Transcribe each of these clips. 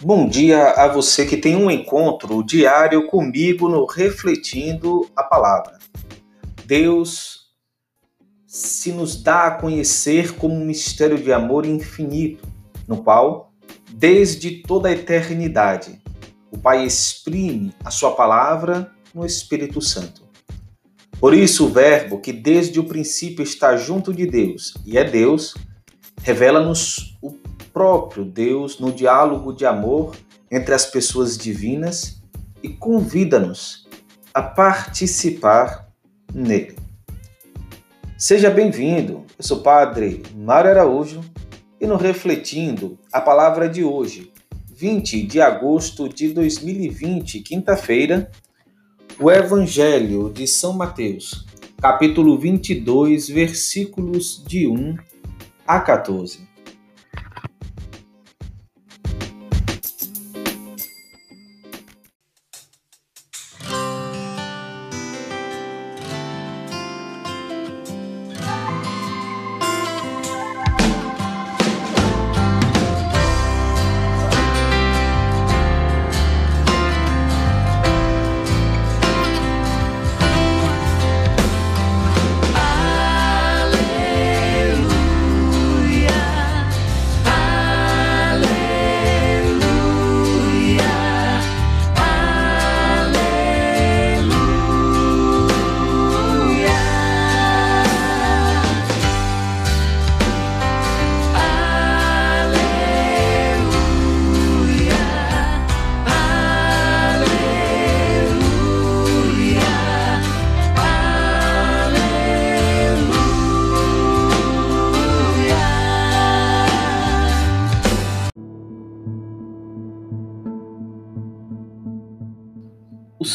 Bom dia a você que tem um encontro diário comigo no Refletindo a Palavra. Deus se nos dá a conhecer como um mistério de amor infinito, no qual, desde toda a eternidade, o Pai exprime a sua palavra no Espírito Santo. Por isso, o Verbo, que desde o princípio está junto de Deus e é Deus, revela-nos o próprio Deus no diálogo de amor entre as pessoas divinas e convida-nos a participar nele. Seja bem-vindo, eu sou o Padre Mário Araújo e no Refletindo a palavra de hoje, 20 de agosto de 2020, quinta-feira, o Evangelho de São Mateus, capítulo 22, versículos de 1 a 14.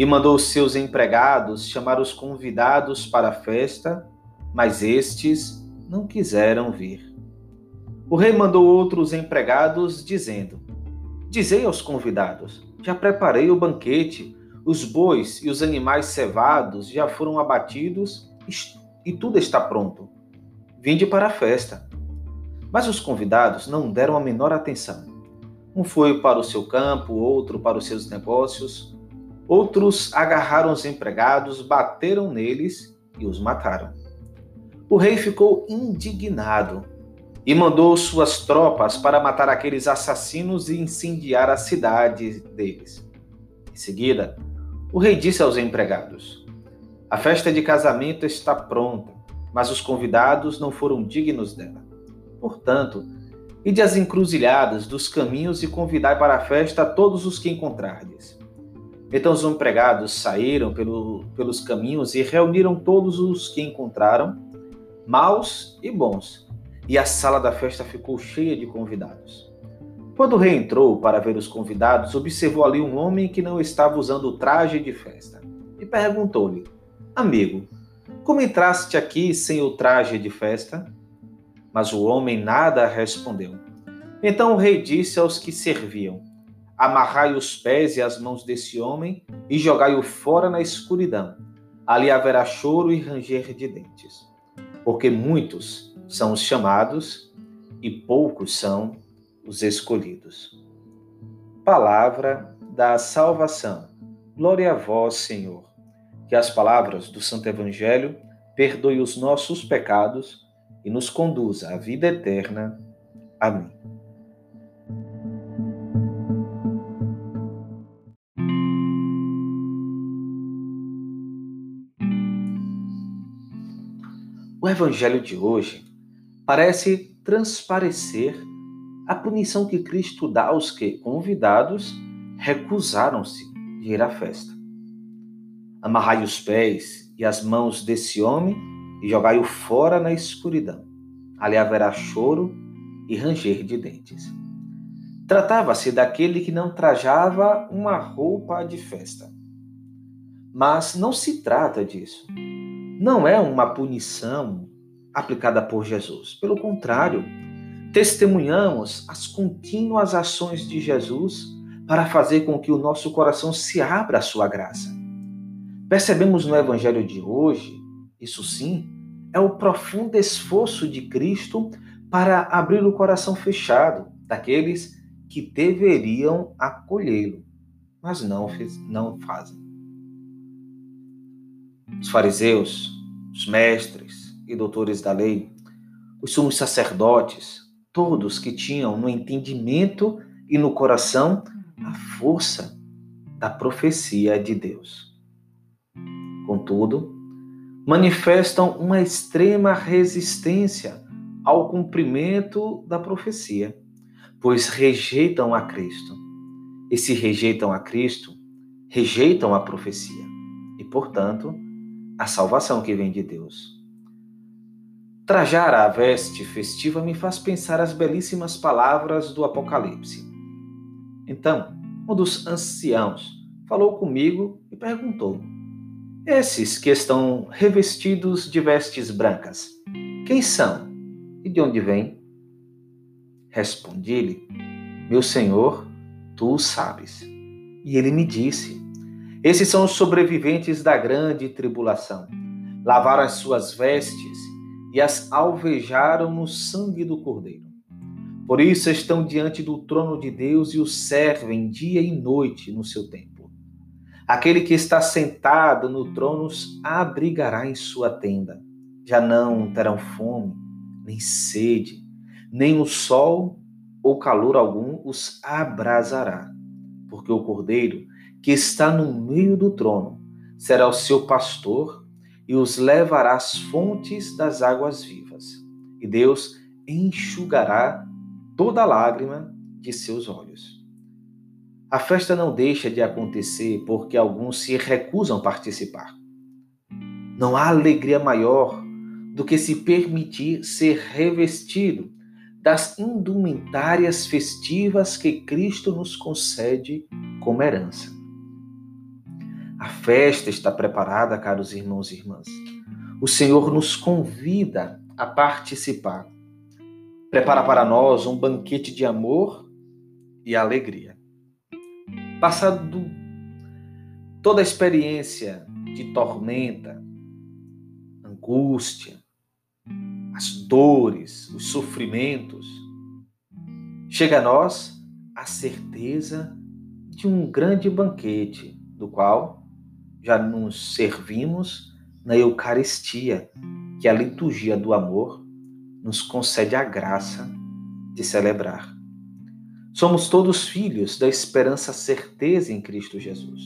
e mandou seus empregados chamar os convidados para a festa, mas estes não quiseram vir. O rei mandou outros empregados, dizendo: Dizei aos convidados: Já preparei o banquete, os bois e os animais cevados já foram abatidos e tudo está pronto. Vinde para a festa. Mas os convidados não deram a menor atenção. Um foi para o seu campo, outro para os seus negócios, Outros agarraram os empregados, bateram neles e os mataram. O rei ficou indignado e mandou suas tropas para matar aqueles assassinos e incendiar a cidade deles. Em seguida, o rei disse aos empregados: A festa de casamento está pronta, mas os convidados não foram dignos dela. Portanto, ide às encruzilhadas dos caminhos e convidai para a festa todos os que encontrardes. Então os empregados saíram pelo, pelos caminhos e reuniram todos os que encontraram, maus e bons, e a sala da festa ficou cheia de convidados. Quando o rei entrou para ver os convidados, observou ali um homem que não estava usando o traje de festa e perguntou-lhe: Amigo, como entraste aqui sem o traje de festa? Mas o homem nada respondeu. Então o rei disse aos que serviam: amarrai os pés e as mãos desse homem e jogai-o fora na escuridão. Ali haverá choro e ranger de dentes. Porque muitos são os chamados e poucos são os escolhidos. Palavra da salvação. Glória a vós, Senhor. Que as palavras do Santo Evangelho perdoe os nossos pecados e nos conduza à vida eterna. Amém. O evangelho de hoje parece transparecer a punição que Cristo dá aos que, convidados, recusaram-se de ir à festa. Amarrai os pés e as mãos desse homem e jogai-o fora na escuridão. Ali haverá choro e ranger de dentes. Tratava-se daquele que não trajava uma roupa de festa. Mas não se trata disso. Não é uma punição aplicada por Jesus. Pelo contrário, testemunhamos as contínuas ações de Jesus para fazer com que o nosso coração se abra à sua graça. Percebemos no evangelho de hoje, isso sim, é o profundo esforço de Cristo para abrir o coração fechado daqueles que deveriam acolhê-lo, mas não, não fazem. Os fariseus, os mestres e doutores da lei, os sumos sacerdotes, todos que tinham no entendimento e no coração a força da profecia de Deus. Contudo, manifestam uma extrema resistência ao cumprimento da profecia, pois rejeitam a Cristo. E se rejeitam a Cristo, rejeitam a profecia e, portanto, a salvação que vem de Deus. Trajar a veste festiva me faz pensar as belíssimas palavras do Apocalipse. Então, um dos anciãos falou comigo e perguntou: Esses que estão revestidos de vestes brancas, quem são e de onde vêm? Respondi-lhe: Meu senhor, tu o sabes. E ele me disse: Esses são os sobreviventes da grande tribulação. Lavaram as suas vestes e as alvejaram no sangue do Cordeiro. Por isso estão diante do trono de Deus e o servem dia e noite no seu templo. Aquele que está sentado no trono os abrigará em sua tenda. Já não terão fome, nem sede, nem o sol ou calor algum os abrasará, porque o Cordeiro que está no meio do trono será o seu pastor e os levará às fontes das águas vivas. E Deus enxugará toda lágrima de seus olhos. A festa não deixa de acontecer porque alguns se recusam a participar. Não há alegria maior do que se permitir ser revestido das indumentárias festivas que Cristo nos concede como herança. A festa está preparada, caros irmãos e irmãs. O Senhor nos convida a participar. Prepara para nós um banquete de amor e alegria. Passado toda a experiência de tormenta, angústia, as dores, os sofrimentos, chega a nós a certeza de um grande banquete, do qual já nos servimos na Eucaristia, que a liturgia do amor nos concede a graça de celebrar. Somos todos filhos da esperança certeza em Cristo Jesus.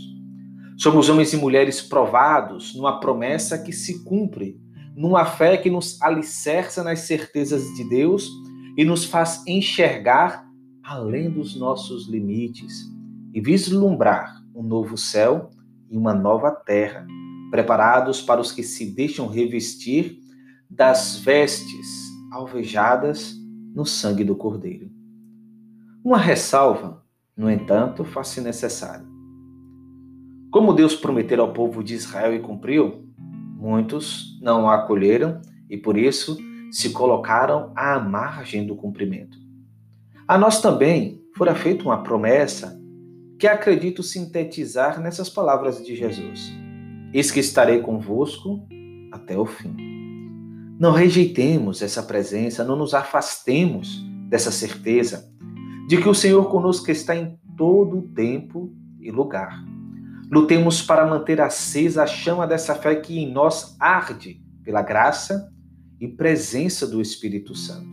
Somos homens e mulheres provados numa promessa que se cumpre numa fé que nos alicerça nas certezas de Deus e nos faz enxergar além dos nossos limites e vislumbrar um novo céu e uma nova terra, preparados para os que se deixam revestir das vestes alvejadas no sangue do Cordeiro. Uma ressalva, no entanto, faz-se necessário. Como Deus prometeu ao povo de Israel e cumpriu, Muitos não a acolheram e por isso se colocaram à margem do cumprimento. A nós também fora feita uma promessa que acredito sintetizar nessas palavras de Jesus: Eis que estarei convosco até o fim. Não rejeitemos essa presença, não nos afastemos dessa certeza de que o Senhor conosco está em todo o tempo e lugar. Lutemos para manter acesa a chama dessa fé que em nós arde pela graça e presença do Espírito Santo,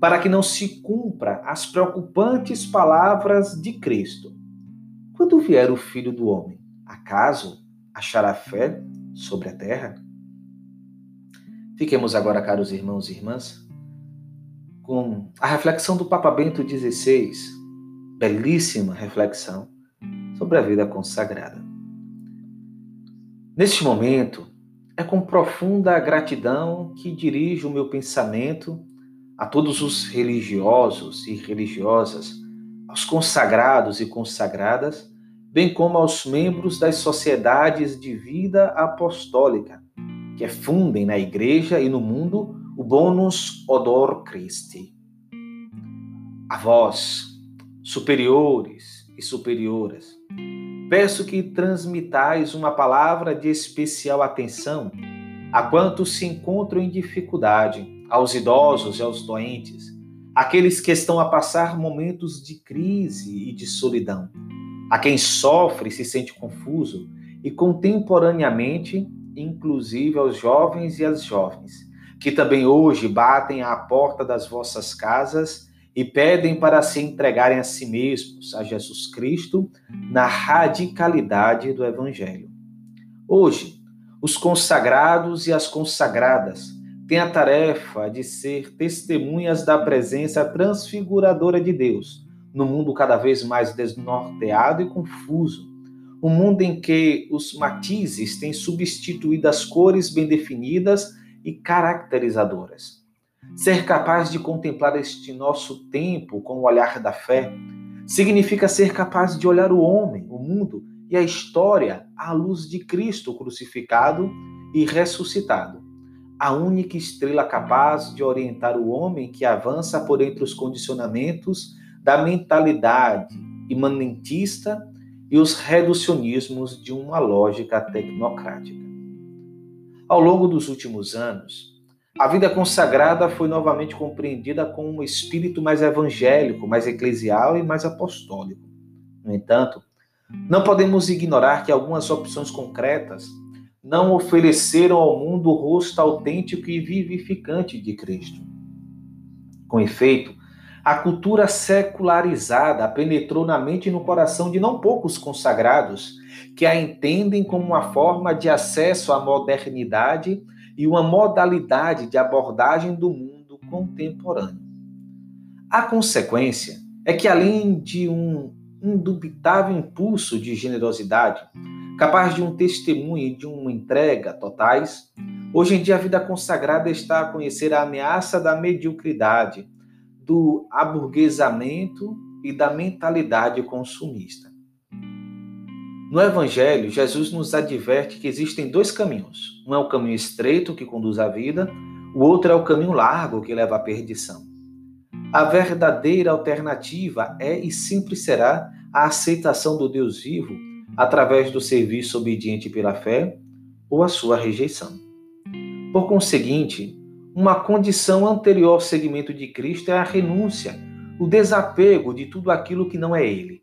para que não se cumpra as preocupantes palavras de Cristo. Quando vier o Filho do Homem, acaso achará fé sobre a terra? Fiquemos agora, caros irmãos e irmãs, com a reflexão do Papa Bento XVI, belíssima reflexão sobre a vida consagrada. Neste momento, é com profunda gratidão que dirijo o meu pensamento a todos os religiosos e religiosas aos consagrados e consagradas, bem como aos membros das sociedades de vida apostólica, que fundem na Igreja e no mundo o bonus odor Christi. A vós, superiores e superioras, peço que transmitais uma palavra de especial atenção a quantos se encontram em dificuldade, aos idosos e aos doentes, aqueles que estão a passar momentos de crise e de solidão, a quem sofre e se sente confuso, e contemporaneamente, inclusive aos jovens e às jovens, que também hoje batem à porta das vossas casas e pedem para se entregarem a si mesmos, a Jesus Cristo, na radicalidade do Evangelho. Hoje, os consagrados e as consagradas têm a tarefa de ser testemunhas da presença transfiguradora de Deus no mundo cada vez mais desnorteado e confuso. Um mundo em que os matizes têm substituído as cores bem definidas e caracterizadoras. Ser capaz de contemplar este nosso tempo com o olhar da fé significa ser capaz de olhar o homem, o mundo e a história à luz de Cristo crucificado e ressuscitado. A única estrela capaz de orientar o homem que avança por entre os condicionamentos da mentalidade imanentista e os reducionismos de uma lógica tecnocrática. Ao longo dos últimos anos, a vida consagrada foi novamente compreendida com um espírito mais evangélico, mais eclesial e mais apostólico. No entanto, não podemos ignorar que algumas opções concretas não ofereceram ao mundo o rosto autêntico e vivificante de Cristo. Com efeito, a cultura secularizada penetrou na mente e no coração de não poucos consagrados que a entendem como uma forma de acesso à modernidade e uma modalidade de abordagem do mundo contemporâneo. A consequência é que, além de um indubitável impulso de generosidade, capaz de um testemunho e de uma entrega totais, hoje em dia a vida consagrada está a conhecer a ameaça da mediocridade, do aburguesamento e da mentalidade consumista. No Evangelho, Jesus nos adverte que existem dois caminhos. Um é o caminho estreito que conduz à vida, o outro é o caminho largo que leva à perdição. A verdadeira alternativa é e sempre será a aceitação do Deus vivo através do serviço obediente pela fé ou a sua rejeição. Por conseguinte, uma condição anterior ao seguimento de Cristo é a renúncia, o desapego de tudo aquilo que não é Ele.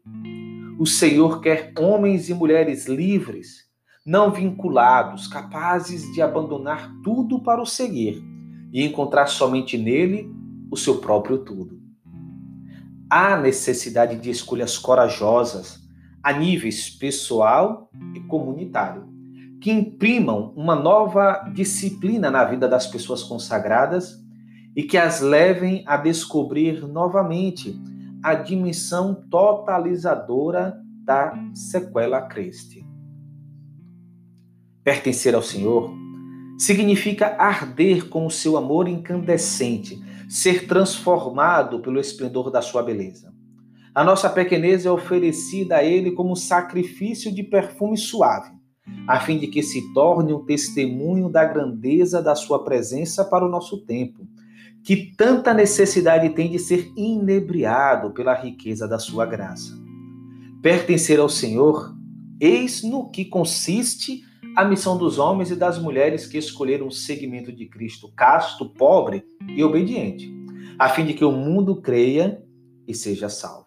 O Senhor quer homens e mulheres livres, não vinculados, capazes de abandonar tudo para o seguir e encontrar somente nele o seu próprio tudo. Há necessidade de escolhas corajosas a níveis pessoal e comunitário, que imprimam uma nova disciplina na vida das pessoas consagradas e que as levem a descobrir novamente a dimensão totalizadora da sequela Christi. Pertencer ao Senhor significa arder com o seu amor incandescente, ser transformado pelo esplendor da sua beleza. A nossa pequenez é oferecida a Ele como sacrifício de perfume suave, a fim de que se torne um testemunho da grandeza da Sua presença para o nosso tempo que tanta necessidade tem de ser inebriado pela riqueza da sua graça. Pertencer ao Senhor, eis no que consiste a missão dos homens e das mulheres que escolheram o segmento de Cristo casto, pobre e obediente, a fim de que o mundo creia e seja salvo.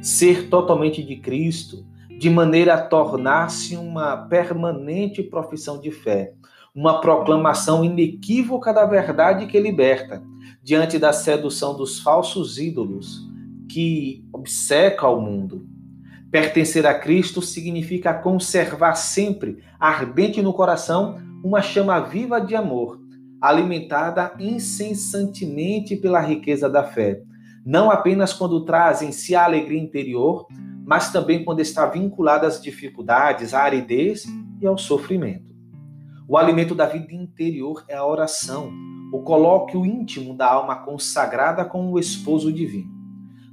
Ser totalmente de Cristo, de maneira a tornar-se uma permanente profissão de fé, uma proclamação inequívoca da verdade que liberta, diante da sedução dos falsos ídolos que obceca o mundo. Pertencer a Cristo significa conservar sempre ardente no coração uma chama viva de amor, alimentada incessantemente pela riqueza da fé, não apenas quando traz em si a alegria interior, mas também quando está vinculada às dificuldades, à aridez e ao sofrimento. O alimento da vida interior é a oração, o colóquio íntimo da alma consagrada com o esposo divino.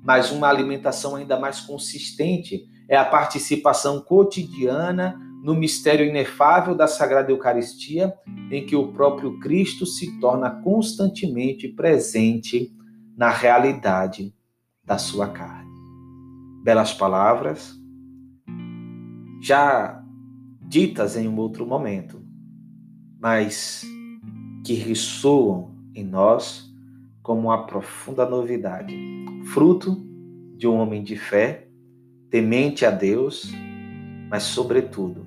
mas uma alimentação ainda mais consistente é a participação cotidiana no mistério inefável da Sagrada Eucaristia, em que o próprio Cristo se torna constantemente presente na realidade da sua carne. Belas palavras, já ditas em um outro momento, mas que ressoam em nós como uma profunda novidade, fruto de um homem de fé, temente a Deus, mas, sobretudo,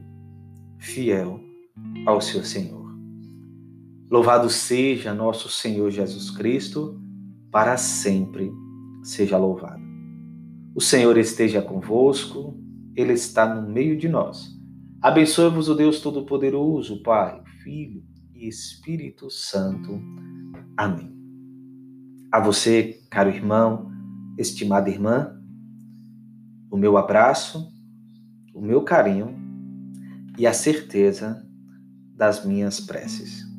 fiel ao seu Senhor. Louvado seja nosso Senhor Jesus Cristo, para sempre seja louvado. O Senhor esteja convosco, Ele está no meio de nós. Abençoe-vos o Deus Todo-Poderoso, Pai, Filho e Espírito Santo. Amém. A você, caro irmão, estimada irmã, o meu abraço, o meu carinho e a certeza das minhas preces.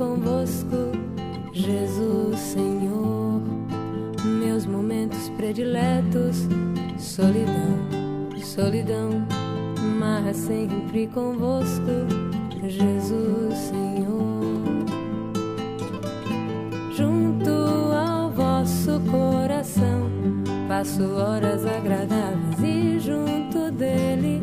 Convosco, Jesus Senhor. Meus momentos prediletos, solidão, solidão, mas sempre convosco, Jesus Senhor. Junto ao vosso coração, passo horas agradáveis e junto dele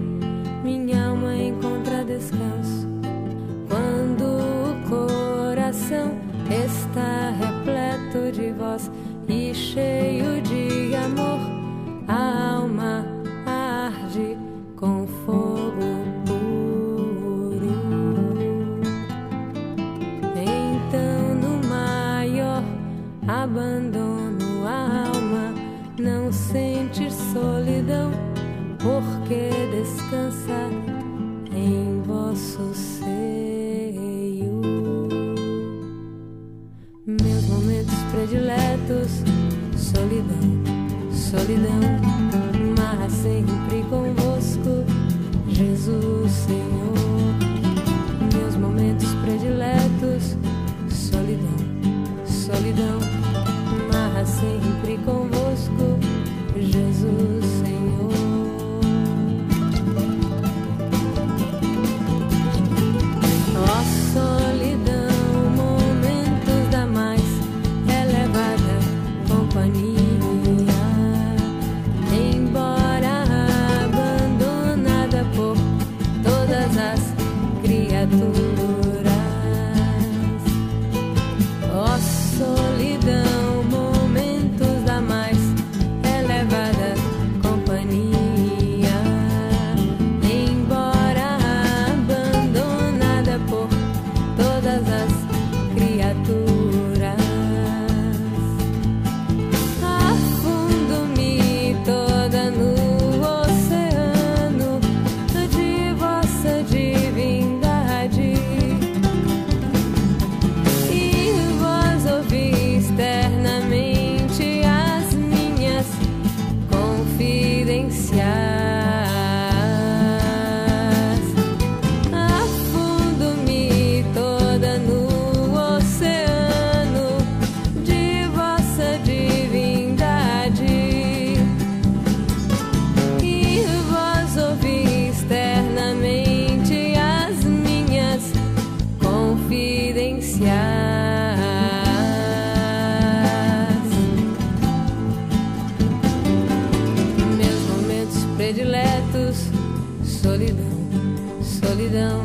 solidão,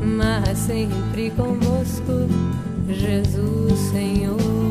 mas sempre convosco, Jesus Senhor.